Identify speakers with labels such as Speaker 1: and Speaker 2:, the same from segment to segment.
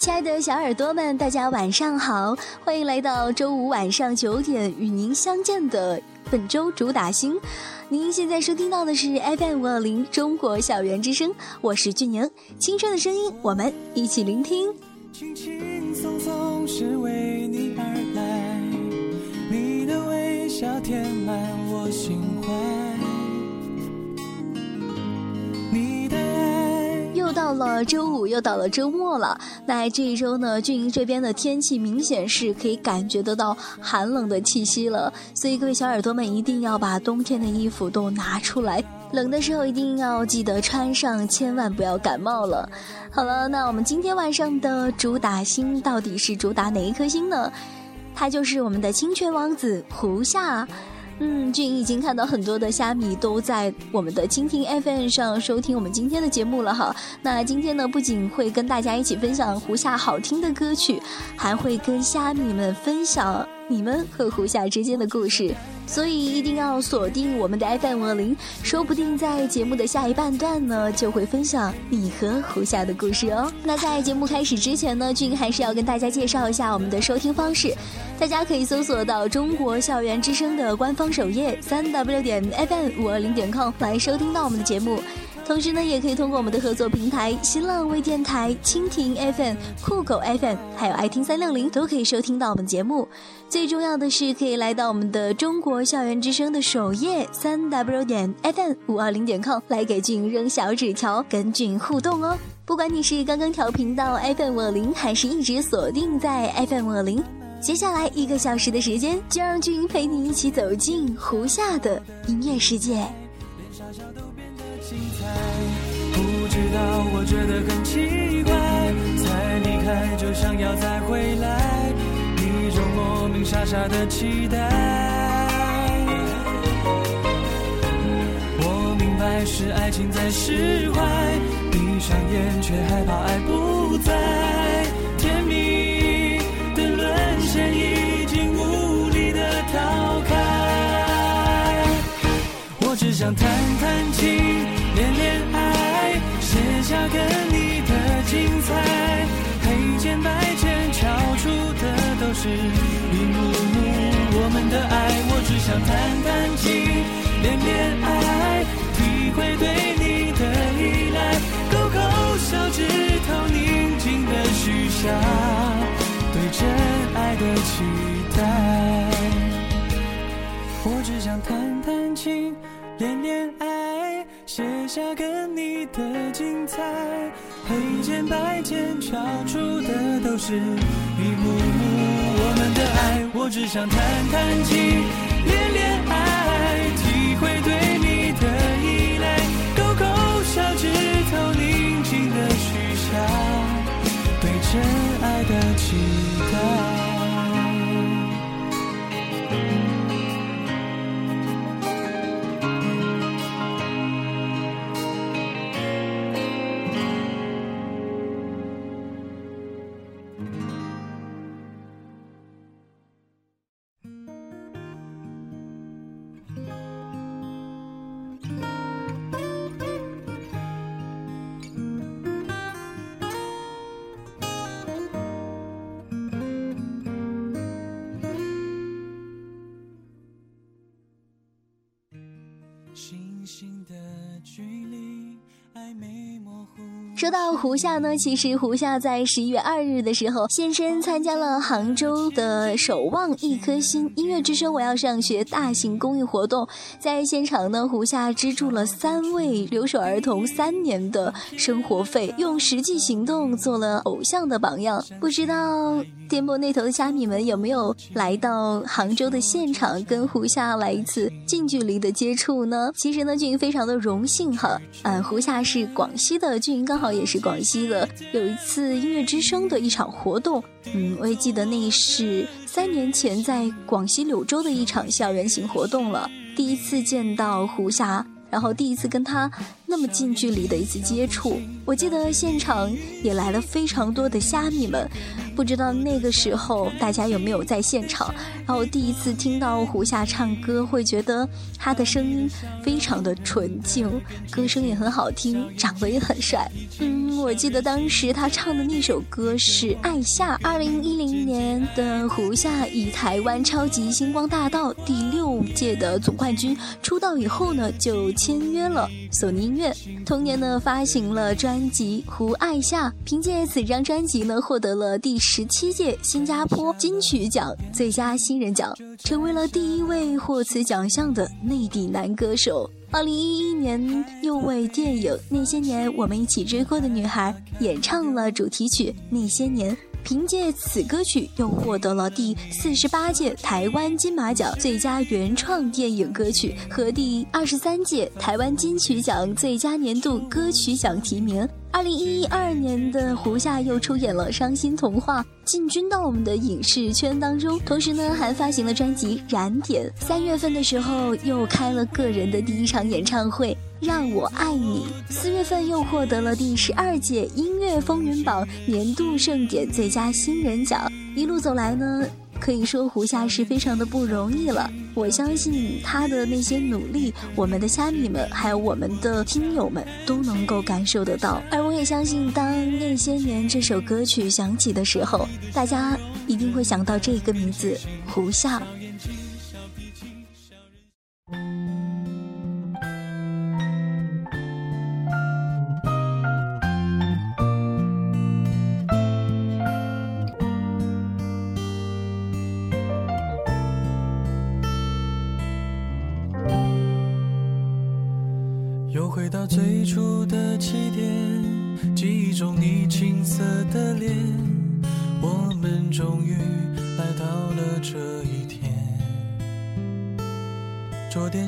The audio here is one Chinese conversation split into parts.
Speaker 1: 亲爱的小耳朵们，大家晚上好，欢迎来到周五晚上九点与您相见的本周主打星。您现在收听到的是 FM 五二零中国校园之声，我是俊宁，青春的声音，我们一起聆听。轻轻松松是为你而来，你的微笑填满我心了周五，又到了周末了。那这一周呢，俊营这边的天气明显是可以感觉得到寒冷的气息了。所以各位小耳朵们一定要把冬天的衣服都拿出来，冷的时候一定要记得穿上，千万不要感冒了。好了，那我们今天晚上的主打星到底是主打哪一颗星呢？他就是我们的清泉王子胡夏。嗯，俊已经看到很多的虾米都在我们的蜻蜓 FM 上收听我们今天的节目了哈。那今天呢，不仅会跟大家一起分享胡夏好听的歌曲，还会跟虾米们分享你们和胡夏之间的故事。所以一定要锁定我们的 FM 二零，说不定在节目的下一半段呢，就会分享你和胡夏的故事哦。那在节目开始之前呢，俊还是要跟大家介绍一下我们的收听方式。大家可以搜索到中国校园之声的官方首页三 w 点 fm 五二零点 com 来收听到我们的节目，同时呢，也可以通过我们的合作平台新浪微电台、蜻蜓 FM、酷狗 FM，还有爱听三六零都可以收听到我们节目。最重要的是，可以来到我们的中国校园之声的首页三 w 点 fm 五二零点 com 来给俊扔小纸条，跟俊互动哦。不管你是刚刚调频到 FM 五二零，还是一直锁定在 FM 五二零。接下来一个小时的时间，就让君陪你一起走进胡夏的音乐世界。精彩不知道，我觉得很奇怪，才离开就想要再回来，一种莫名傻傻的期待。我明白是爱情在释怀，闭上眼却害怕爱不在，甜蜜的沦陷。已经无力的逃开，我只想谈谈情，下跟你的精彩。黑键白键敲出的都是一幕幕我们的爱。我只想弹弹琴，恋恋爱，体会对你的依赖。勾勾小指头，宁静的许下。对真爱的期待，我只想弹弹琴，恋恋爱，写下跟你的精彩。黑键白键敲出的都是一幕幕我们的爱。我只想弹弹琴，说到胡夏呢，其实胡夏在十一月二日的时候现身参加了杭州的“守望一颗心”音乐之声我要上学大型公益活动，在现场呢，胡夏资助了三位留守儿童三年的生活费，用实际行动做了偶像的榜样。不知道电波那头的虾米们有没有来到杭州的现场，跟胡夏来一次近距离的接触呢？其实呢，俊英非常的荣幸哈，嗯，胡夏是广西的，俊英刚好。也是广西的，有一次音乐之声的一场活动，嗯，我也记得那是三年前在广西柳州的一场校园型活动了，第一次见到胡霞。然后第一次跟她那么近距离的一次接触，我记得现场也来了非常多的虾米们，不知道那个时候大家有没有在现场？然后第一次听到胡夏唱歌，会觉得他的声音非常的纯净，歌声也很好听，长得也很帅。嗯，我记得当时他唱的那首歌是《爱夏》。二零一零年的胡夏以台湾超级星光大道第六届的总冠军出道以后呢，就签约了索尼音。同年呢，发行了专辑《胡爱夏》，凭借此张专辑呢，获得了第十七届新加坡金曲奖最佳新人奖，成为了第一位获此奖项的内地男歌手。二零一一年，又为电影《那些年我们一起追过的女孩》演唱了主题曲《那些年》，凭借此歌曲又获得了第四十八届台湾金马奖最佳原创电影歌曲和第二十三届台湾金曲奖最佳年度歌曲奖提名。二零一二年的胡夏又出演了《伤心童话》，进军到我们的影视圈当中。同时呢，还发行了专辑《燃点》。三月份的时候，又开了个人的第一场演唱会，《让我爱你》。四月份又获得了第十二届音乐风云榜年度盛典最佳新人奖。一路走来呢。可以说胡夏是非常的不容易了，我相信他的那些努力，我们的虾米们还有我们的听友们都能够感受得到。而我也相信，当那些年这首歌曲响起的时候，大家一定会想到这个名字——胡夏。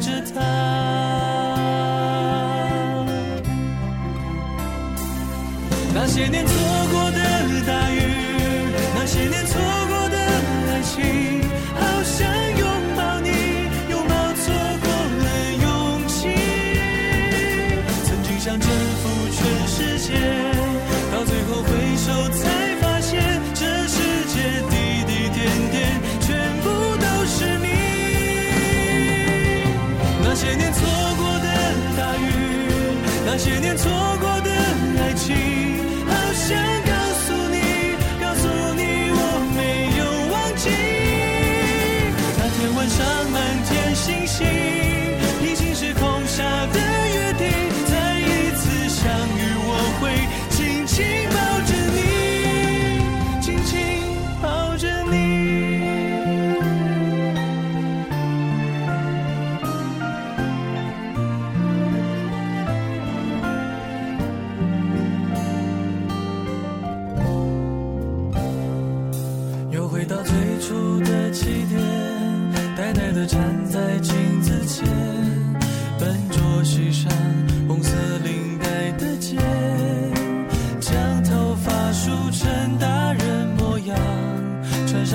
Speaker 2: 着他？那些年错过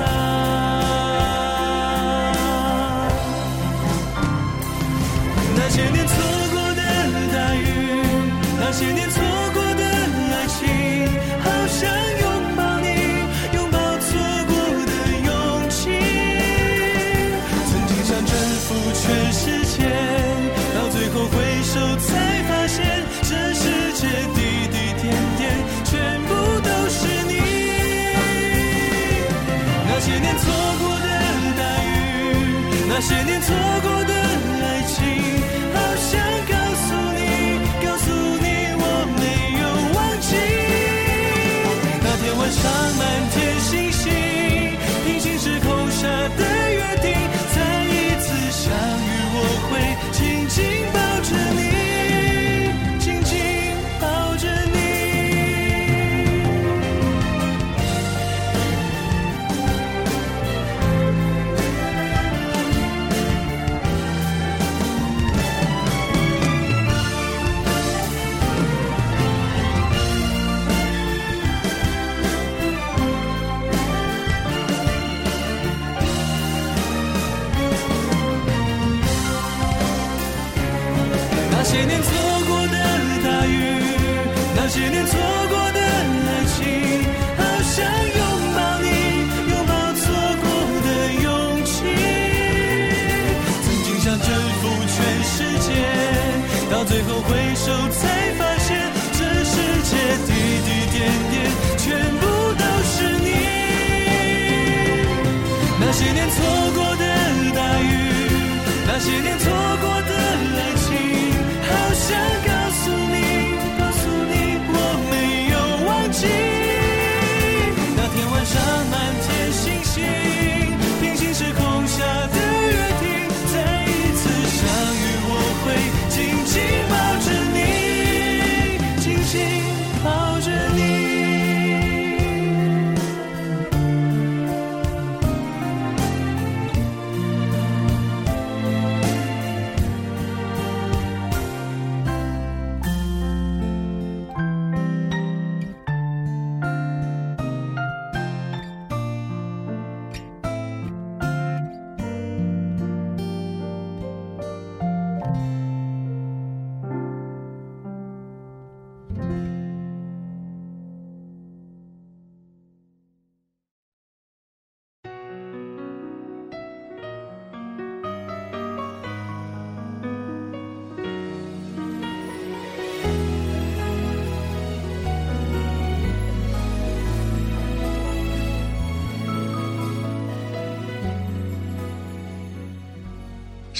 Speaker 2: 爱那些年错过的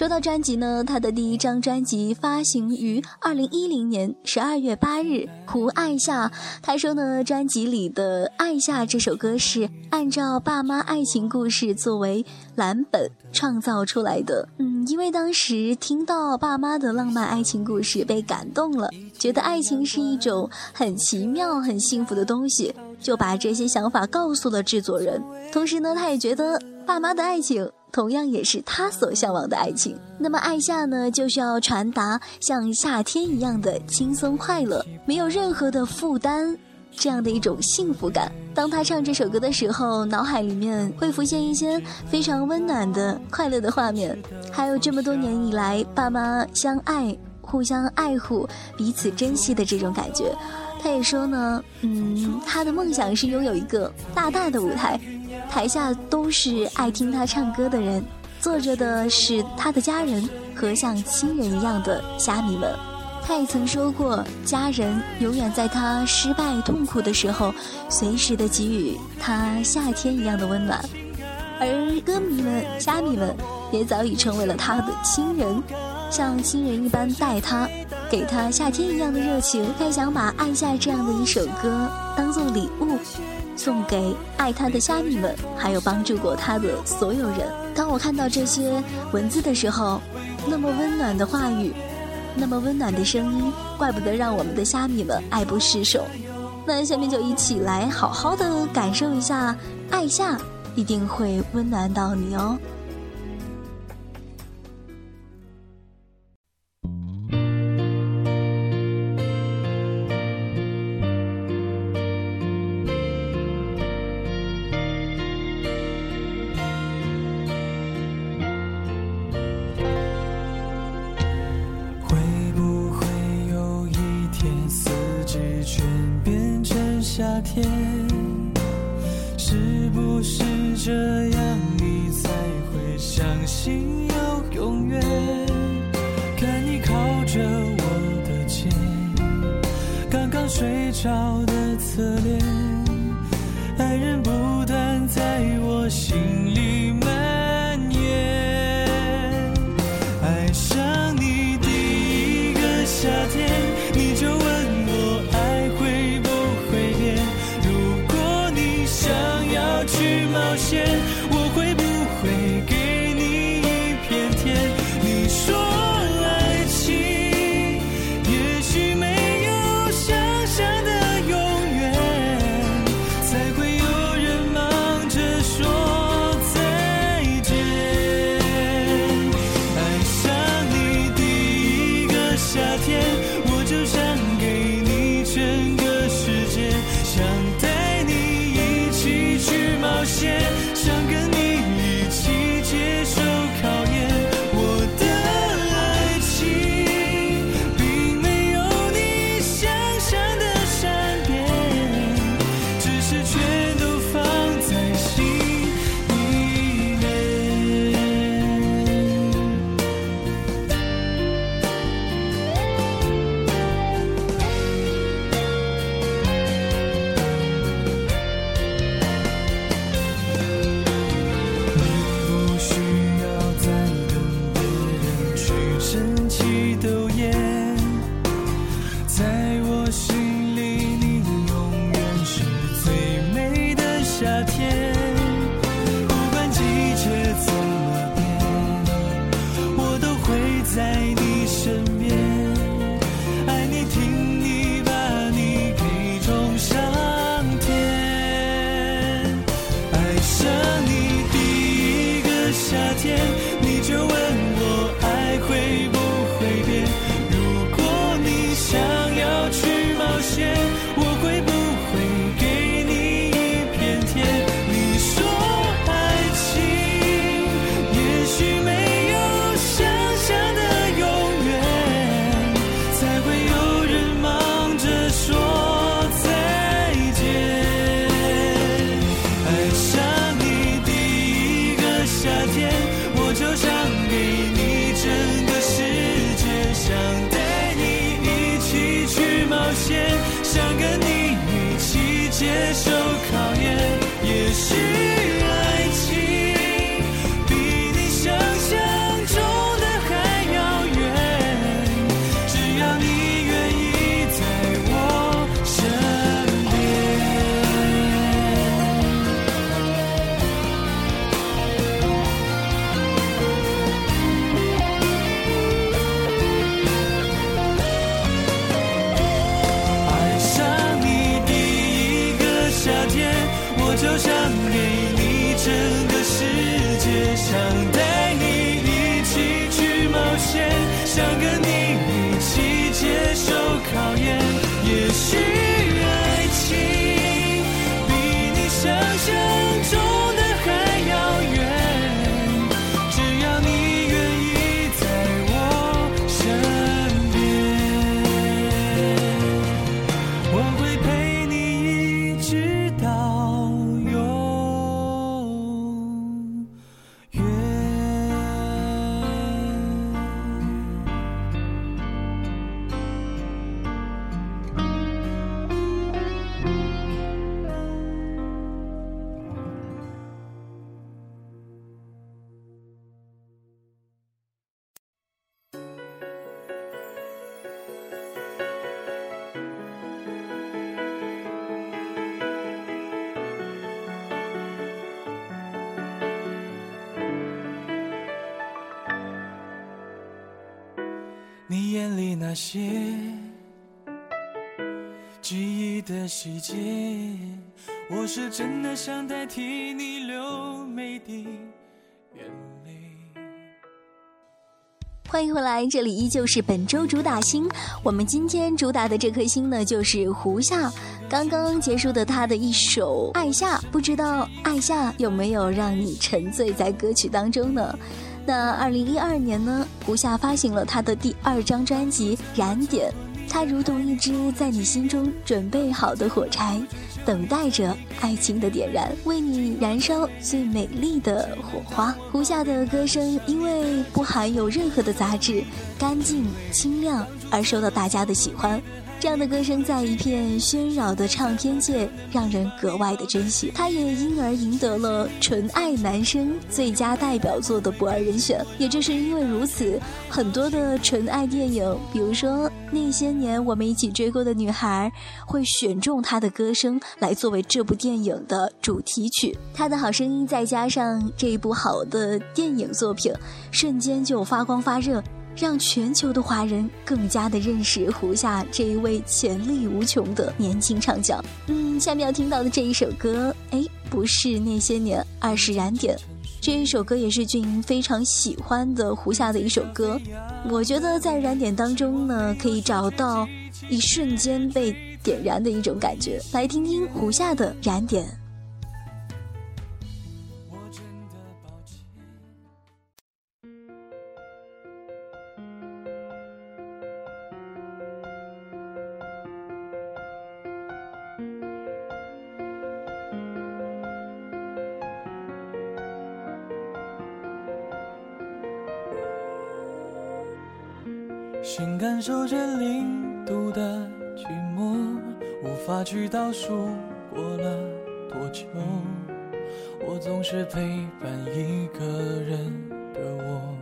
Speaker 1: 说到专辑呢，他的第一张专辑发行于二零一零年十二月八日，胡爱夏。他说呢，专辑里的《爱夏》这首歌是按照爸妈爱情故事作为蓝本创造出来的。嗯，因为当时听到爸妈的浪漫爱情故事，被感动了，觉得爱情是一种很奇妙、很幸福的东西，就把这些想法告诉了制作人。同时呢，他也觉得爸妈的爱情。同样也是他所向往的爱情。那么爱夏呢，就需要传达像夏天一样的轻松快乐，没有任何的负担，这样的一种幸福感。当他唱这首歌的时候，脑海里面会浮现一些非常温暖的、快乐的画面，还有这么多年以来爸妈相爱、互相爱护、彼此珍惜的这种感觉。他也说呢，嗯，他的梦想是拥有一个大大的舞台。台下都是爱听他唱歌的人，坐着的是他的家人和像亲人一样的虾米们。他也曾说过，家人永远在他失败痛苦的时候，随时的给予他夏天一样的温暖。而歌迷们、虾米们也早已成为了他的亲人，像亲人一般待他，给他夏天一样的热情。他想把《爱夏》这样的一首歌当做礼物。送给爱他的虾米们，还有帮助过他的所有人。当我看到这些文字的时候，那么温暖的话语，那么温暖的声音，怪不得让我们的虾米们爱不释手。那下面就一起来好好的感受一下，爱夏一定会温暖到你哦。
Speaker 2: 天。些记忆的细节，我是真的想代替你。流每滴眼泪，
Speaker 1: 欢迎回来。这里依旧是本周主打星。我们今天主打的这颗星呢，就是胡夏刚刚结束的。他的一首《爱夏》，不知道《爱夏》有没有让你沉醉在歌曲当中呢？那二零一二年呢胡夏发行了他的第二张专辑燃点。它如同一支在你心中准备好的火柴等待着爱情的点燃为你燃烧最美丽的火花。胡夏的歌声因为不含有任何的杂质干净、清亮，而受到大家的喜欢。这样的歌声在一片喧扰的唱片界让人格外的珍惜，他也因而赢得了《纯爱男生》最佳代表作的不二人选。也正是因为如此，很多的纯爱电影，比如说《那些年我们一起追过的女孩》，会选中他的歌声来作为这部电影的主题曲。他的好声音，再加上这一部好的电影作品，瞬间就发光发热。让全球的华人更加的认识胡夏这一位潜力无穷的年轻唱将。嗯，下面要听到的这一首歌，哎，不是那些年，而是燃点。这一首歌也是俊英非常喜欢的胡夏的一首歌。我觉得在燃点当中呢，可以找到一瞬间被点燃的一种感觉。来听听胡夏的燃点。
Speaker 2: 感受着零度的寂寞，无法去倒数过了多久。我总是陪伴一个人的我，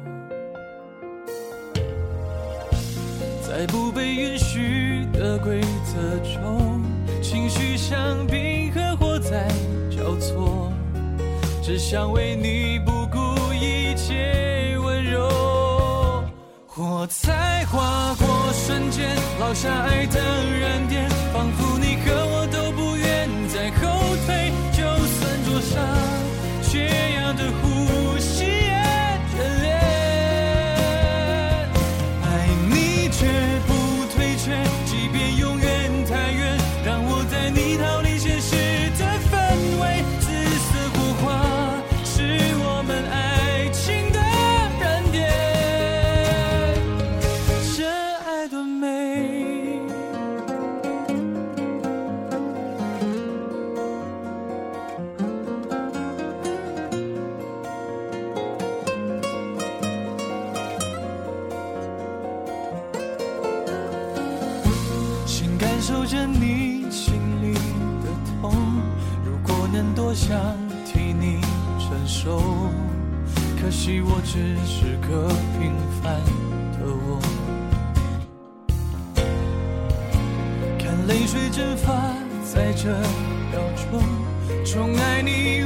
Speaker 2: 在不被允许的规则中，情绪像冰和火在交错，只想为你不顾一切。我才划过瞬间，落下爱的燃点，仿佛你和我都不愿再后退，就算灼伤，缺氧的在这秒钟，宠爱你。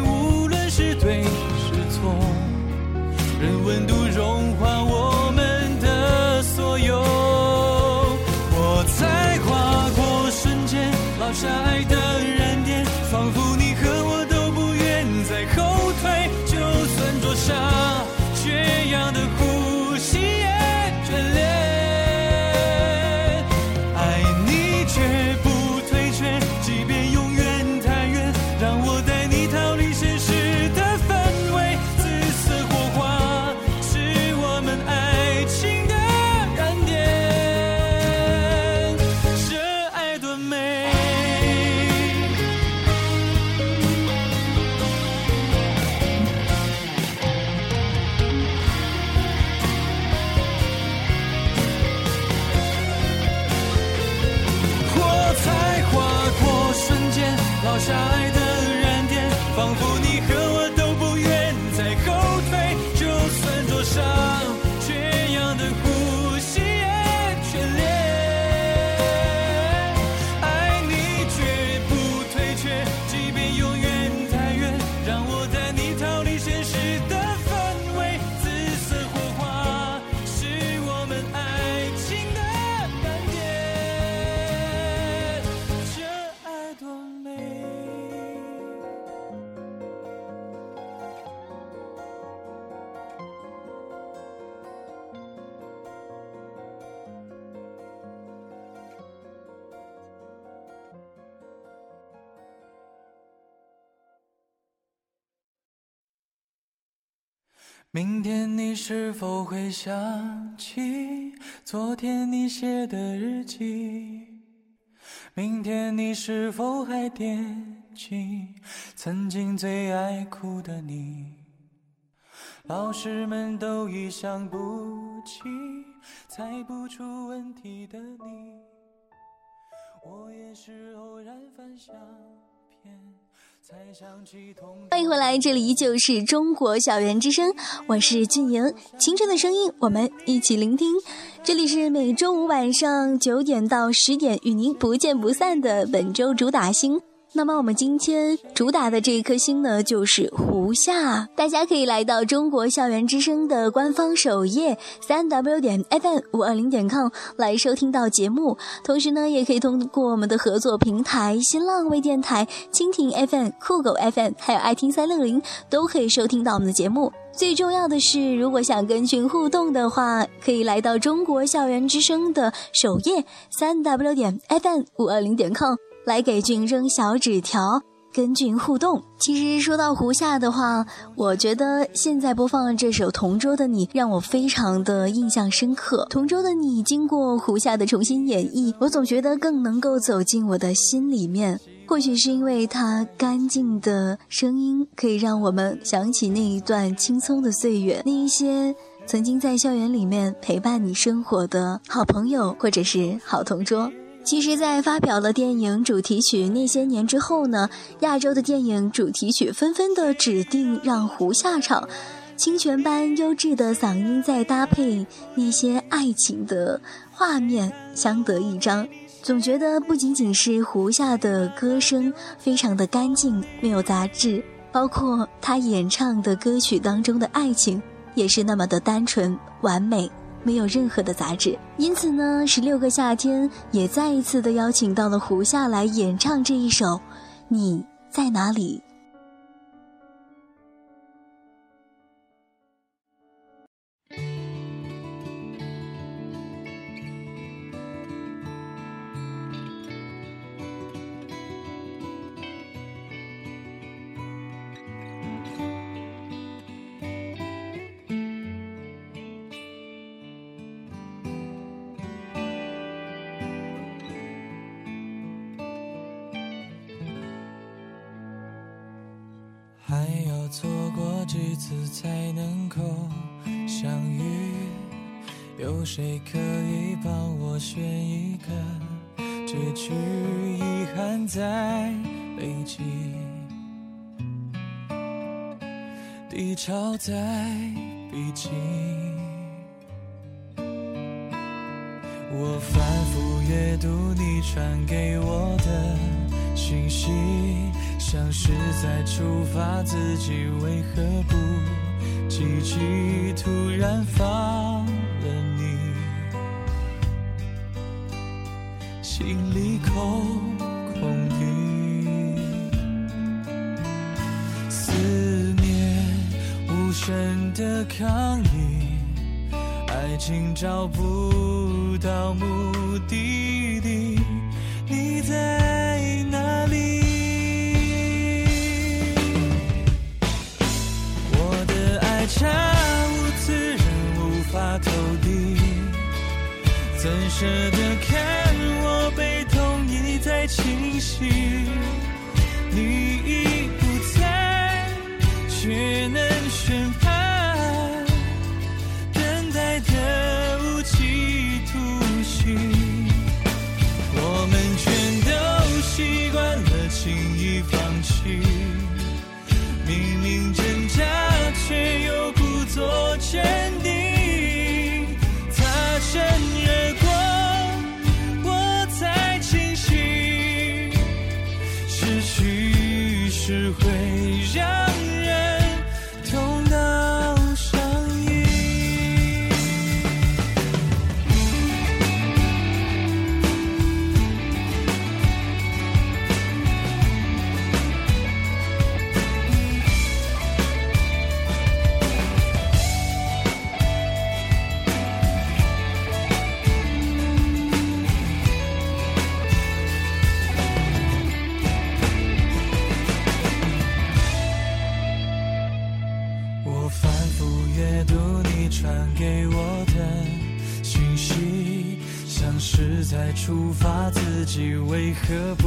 Speaker 2: 明天你是否会想起昨天你写的日记？明天你是否还惦记曾经最爱哭的你？老师们都已想不起，猜不出问题的你。我也是偶然翻相片，
Speaker 1: 欢迎回来，这里依旧是中国校园之声，我是俊莹，青春的声音，我们一起聆听。这里是每周五晚上九点到十点与您不见不散的本周主打星。那么我们今天主打的这一颗星呢，就是胡夏。大家可以来到中国校园之声的官方首页三 w 点 fm 五二零点 com 来收听到节目。同时呢，也可以通过我们的合作平台新浪微电台、蜻蜓 FM、酷狗 FM，还有爱听三六零，都可以收听到我们的节目。最重要的是，如果想跟群互动的话，可以来到中国校园之声的首页三 w 点 fm 五二零点 com。来给俊扔小纸条，跟俊互动。其实说到胡夏的话，我觉得现在播放这首《同桌的你》让我非常的印象深刻。《同桌的你》经过胡夏的重新演绎，我总觉得更能够走进我的心里面。或许是因为他干净的声音，可以让我们想起那一段青葱的岁月，那一些曾经在校园里面陪伴你生活的好朋友，或者是好同桌。其实，在发表了电影主题曲那些年之后呢，亚洲的电影主题曲纷纷的指定让胡夏唱，清泉般优质的嗓音再搭配那些爱情的画面，相得益彰。总觉得不仅仅是胡夏的歌声非常的干净，没有杂质，包括他演唱的歌曲当中的爱情，也是那么的单纯完美。没有任何的杂质，因此呢，十六个夏天也再一次的邀请到了胡夏来演唱这一首《你在哪里》。
Speaker 2: 口相遇？有谁可以帮我选一个结局？遗憾在累积，低潮在逼近。我反复阅读你传给我的信息。像是在处罚自己，为何不奇迹？突然放了你，心里空空的，思念无声的抗议，爱情找不到目的地，你在差无此人无法投递，怎舍得看我被痛一再侵袭？你已不在，却能选却又。故作坚定，何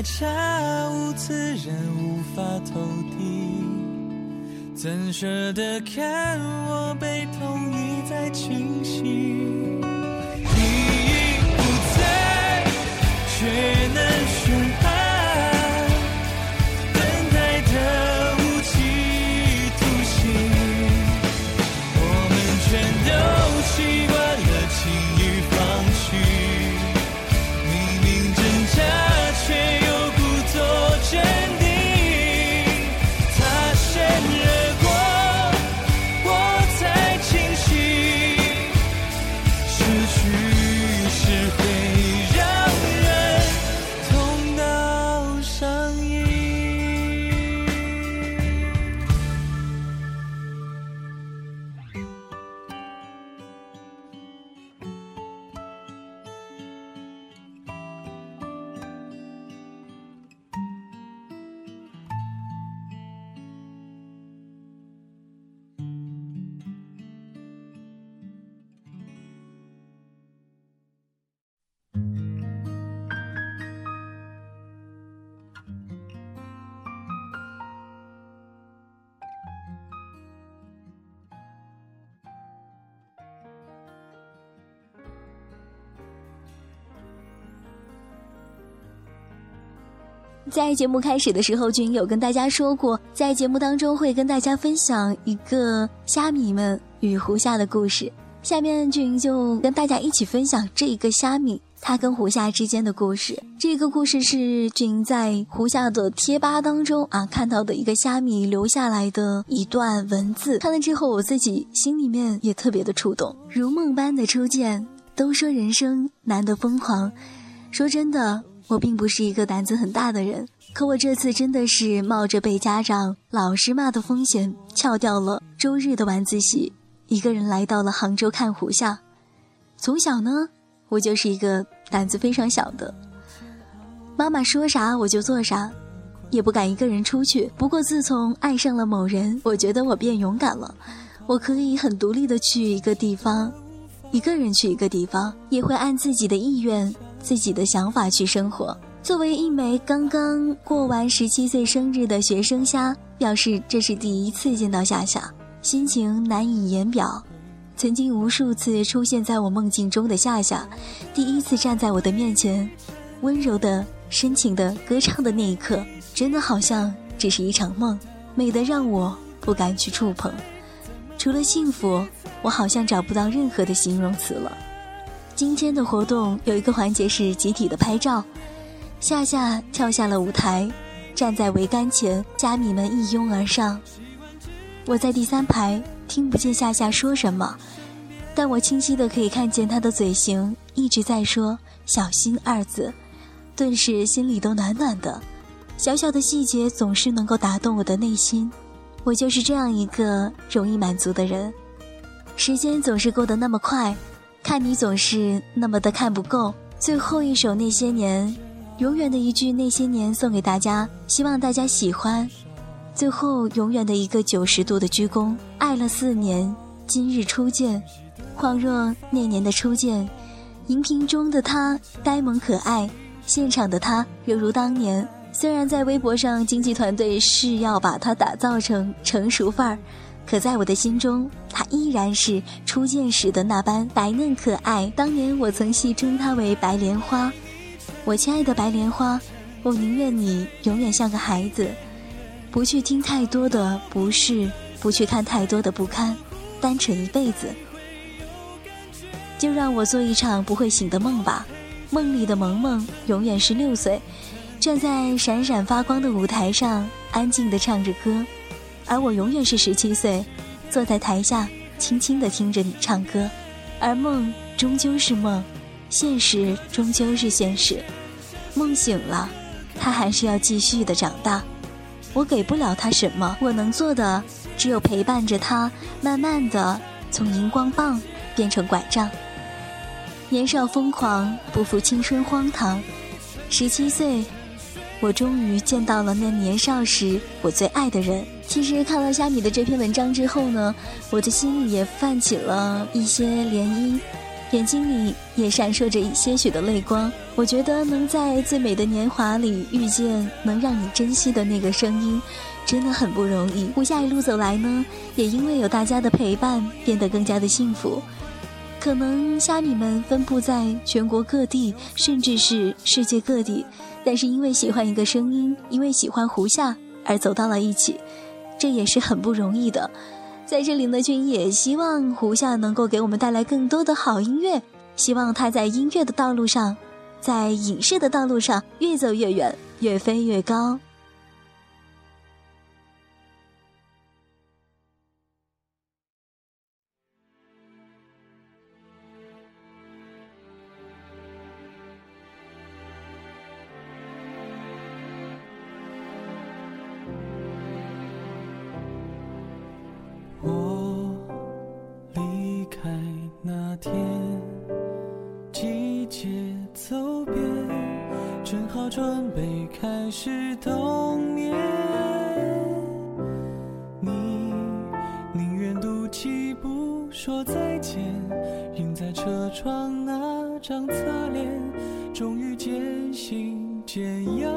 Speaker 2: 太差无自然无法投递，怎舍得看我被痛一再侵袭？你已不在，却能宣
Speaker 1: 在节目开始的时候，君有跟大家说过，在节目当中会跟大家分享一个虾米们与胡夏的故事。下面君就跟大家一起分享这一个虾米他跟胡夏之间的故事。这个故事是君在胡夏的贴吧当中啊看到的一个虾米留下来的一段文字，看了之后我自己心里面也特别的触动，如梦般的初见。都说人生难得疯狂，说真的。我并不是一个胆子很大的人，可我这次真的是冒着被家长、老师骂的风险，翘掉了周日的晚自习，一个人来到了杭州看胡夏。从小呢，我就是一个胆子非常小的，妈妈说啥我就做啥，也不敢一个人出去。不过自从爱上了某人，我觉得我变勇敢了，我可以很独立的去一个地方，一个人去一个地方，也会按自己的意愿。自己的想法去生活。作为一枚刚刚过完十七岁生日的学生虾，表示这是第一次见到夏夏，心情难以言表。曾经无数次出现在我梦境中的夏夏，第一次站在我的面前，温柔的、深情的歌唱的那一刻，真的好像只是一场梦，美得让我不敢去触碰。除了幸福，我好像找不到任何的形容词了。今天的活动有一个环节是集体的拍照，夏夏跳下了舞台，站在桅杆前，虾米们一拥而上。我在第三排，听不见夏夏说什么，但我清晰的可以看见她的嘴型一直在说“小心”二字，顿时心里都暖暖的。小小的细节总是能够打动我的内心，我就是这样一个容易满足的人。时间总是过得那么快。看你总是那么的看不够。最后一首《那些年》，永远的一句《那些年》送给大家，希望大家喜欢。最后，永远的一个九十度的鞠躬。爱了四年，今日初见，恍若那年的初见。荧屏中的他呆萌可爱，现场的他犹如当年。虽然在微博上，经纪团队是要把他打造成成熟范儿。可在我的心中，她依然是初见时的那般白嫩可爱。当年我曾戏称她为白莲花，我亲爱的白莲花，我宁愿你永远像个孩子，不去听太多的不是，不去看太多的不堪，单纯一辈子。就让我做一场不会醒的梦吧，梦里的萌萌永远是六岁，站在闪闪发光的舞台上，安静地唱着歌；而我永远是十七岁，坐在台下，轻轻地听着你唱歌。而梦终究是梦，现实终究是现实。梦醒了，他还是要继续的长大。我给不了他什么，我能做的只有陪伴着他，慢慢的从荧光棒变成拐杖。年少疯狂，不负青春荒唐。十七岁，我终于见到了那年少时我最爱的人。其实看了虾米的这篇文章之后呢，我的心里也泛起了一些涟漪。眼睛里也闪烁着一些许的泪光。我觉得能在最美的年华里遇见能让你珍惜的那个声音，真的很不容易。胡夏一路走来呢，也因为有大家的陪伴，变得更加的幸福。可能虾米们分布在全国各地，甚至是世界各地，但是因为喜欢一个声音，因为喜欢胡夏而走到了一起，这也是很不容易的。在这里呢，君也希望胡夏能够给我们带来更多的好音乐，希望他在音乐的道路上，在影视的道路上越走越远，越飞越高。
Speaker 2: 童年，你宁愿赌气不说再见，映在车窗那张侧脸，终于渐行渐远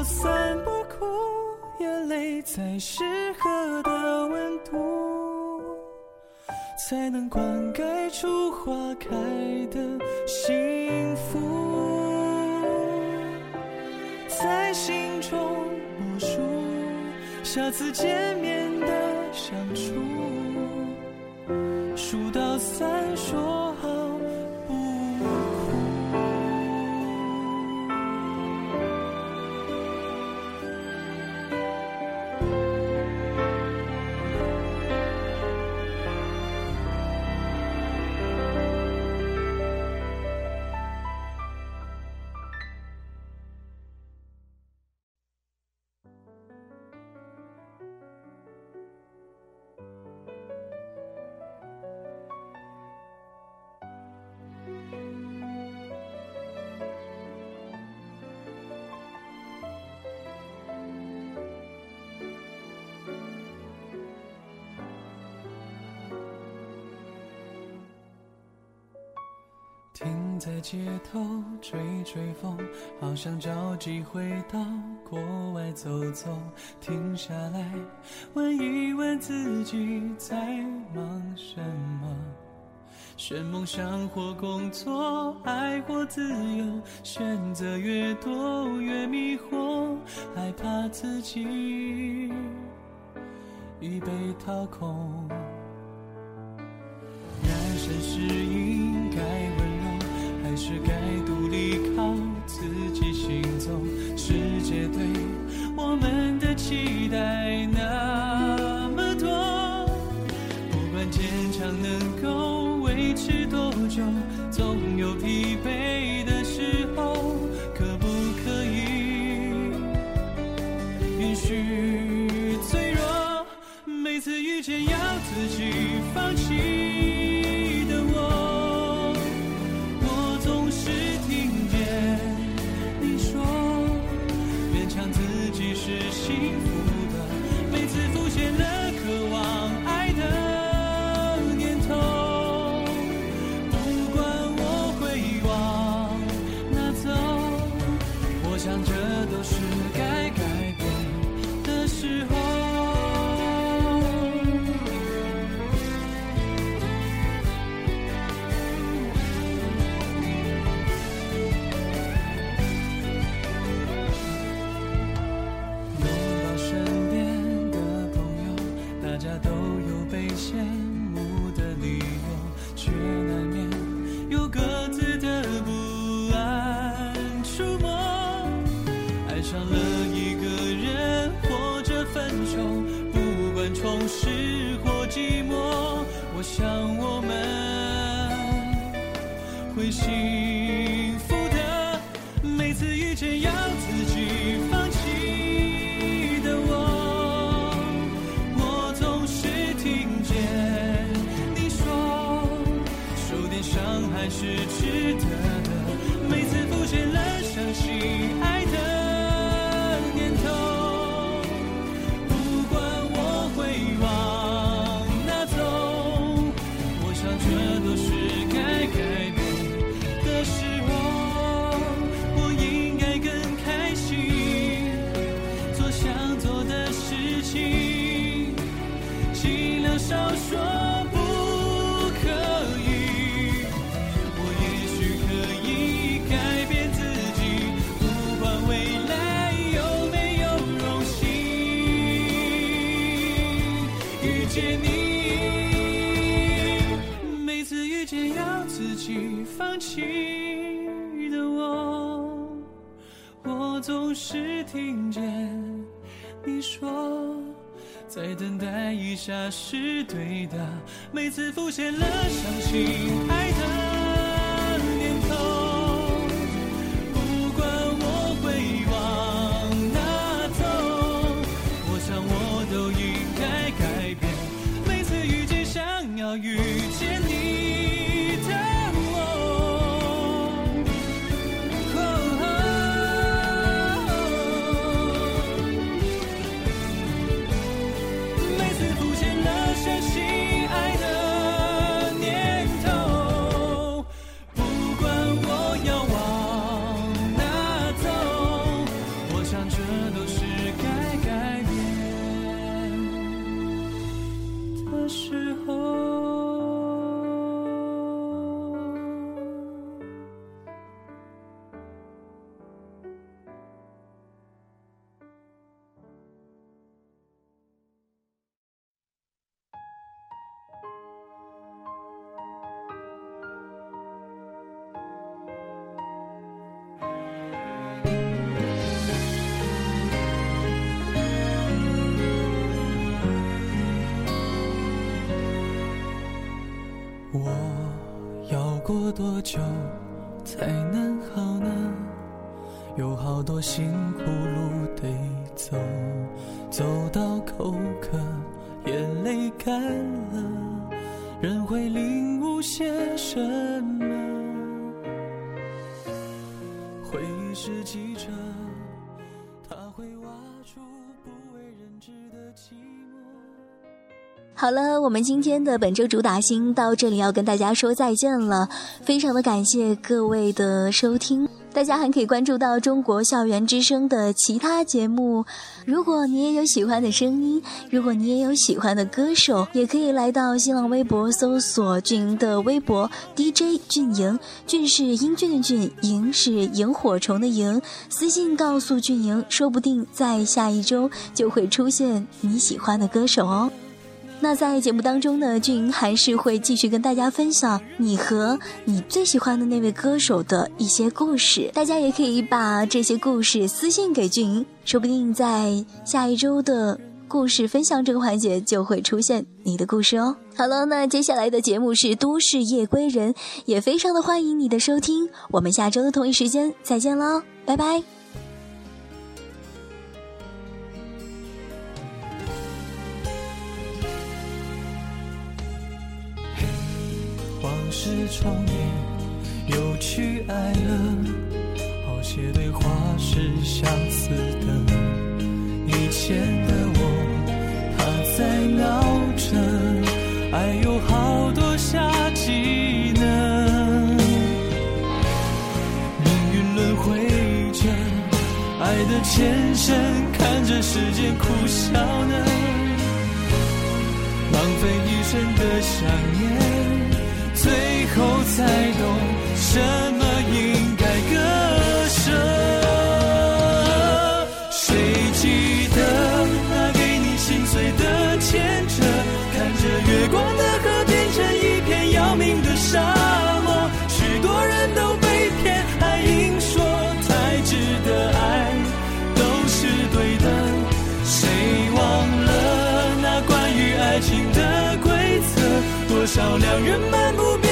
Speaker 2: 就散不哭，眼泪在适合的温度，才能灌溉出花开的幸福。在心中默数，下次见面的相处，数到三说。在街头吹吹风好想找机会到国外走走。停下来问一问自己在忙什么。选梦想或工作爱或自由选择越多越迷惑害怕自己已被掏空。人生是一是该独立我想我们会幸待一下是对的，每次浮现了伤心，爱的。多久才能好呢？有好多辛苦路得走，走到口渴，眼泪干了，人会领悟些什么？回忆是记者，他会挖出不为人知的寂。
Speaker 1: 好了，我们今天的本周主打星到这里要跟大家说再见了，非常的感谢各位的收听。大家还可以关注到中国校园之声的其他节目。如果你也有喜欢的声音，如果你也有喜欢的歌手，也可以来到新浪微博搜索俊莹的微博 DJ 俊莹，俊是英俊的俊，莹是萤火虫的萤。私信告诉俊莹，说不定在下一周就会出现你喜欢的歌手哦。那在节目当中呢，俊莹还是会继续跟大家分享你和你最喜欢的那位歌手的一些故事。大家也可以把这些故事私信给俊莹，说不定在下一周的故事分享这个环节就会出现你的故事哦。好了，那接下来的节目是《都市夜归人》，也非常的欢迎你的收听。我们下周的同一时间再见喽，拜拜。
Speaker 2: 是重演，又去爱了，好些对话是相似的。以前的我，他在闹着，爱有好多下季呢。命运轮回着，爱的前身，看着时间苦笑呢。浪费一生的想念。后才懂什么应该割舍。谁记得那给你心碎的牵扯？看着月光的河变成一片要命的沙漠，许多人都被骗，还硬说太值得爱都是对的。谁忘了那关于爱情的规则？多少两人漫步。